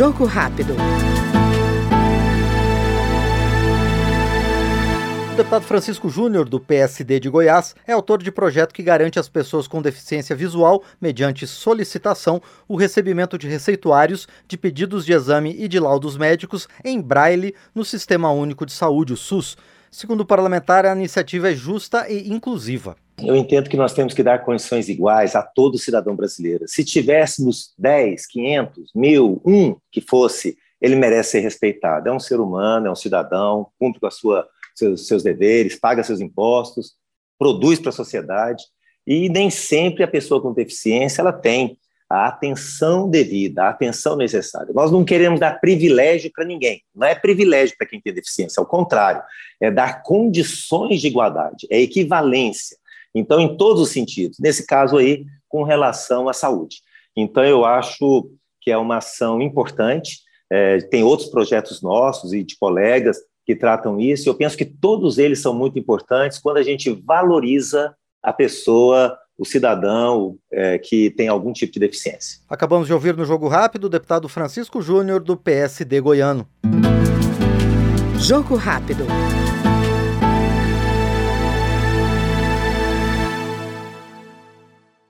Jogo rápido. O deputado Francisco Júnior, do PSD de Goiás, é autor de projeto que garante às pessoas com deficiência visual, mediante solicitação, o recebimento de receituários de pedidos de exame e de laudos médicos em braille no Sistema Único de Saúde, o SUS. Segundo o parlamentar, a iniciativa é justa e inclusiva. Eu entendo que nós temos que dar condições iguais a todo cidadão brasileiro. Se tivéssemos 10, 500, mil, um que fosse, ele merece ser respeitado. É um ser humano, é um cidadão, cumpre com a sua, seus, seus deveres, paga seus impostos, produz para a sociedade. E nem sempre a pessoa com deficiência ela tem a atenção devida, a atenção necessária. Nós não queremos dar privilégio para ninguém. Não é privilégio para quem tem deficiência, ao contrário, é dar condições de igualdade, é equivalência. Então, em todos os sentidos, nesse caso aí, com relação à saúde. Então, eu acho que é uma ação importante. É, tem outros projetos nossos e de colegas que tratam isso. Eu penso que todos eles são muito importantes quando a gente valoriza a pessoa, o cidadão é, que tem algum tipo de deficiência. Acabamos de ouvir no Jogo Rápido o deputado Francisco Júnior, do PSD goiano. Jogo Rápido.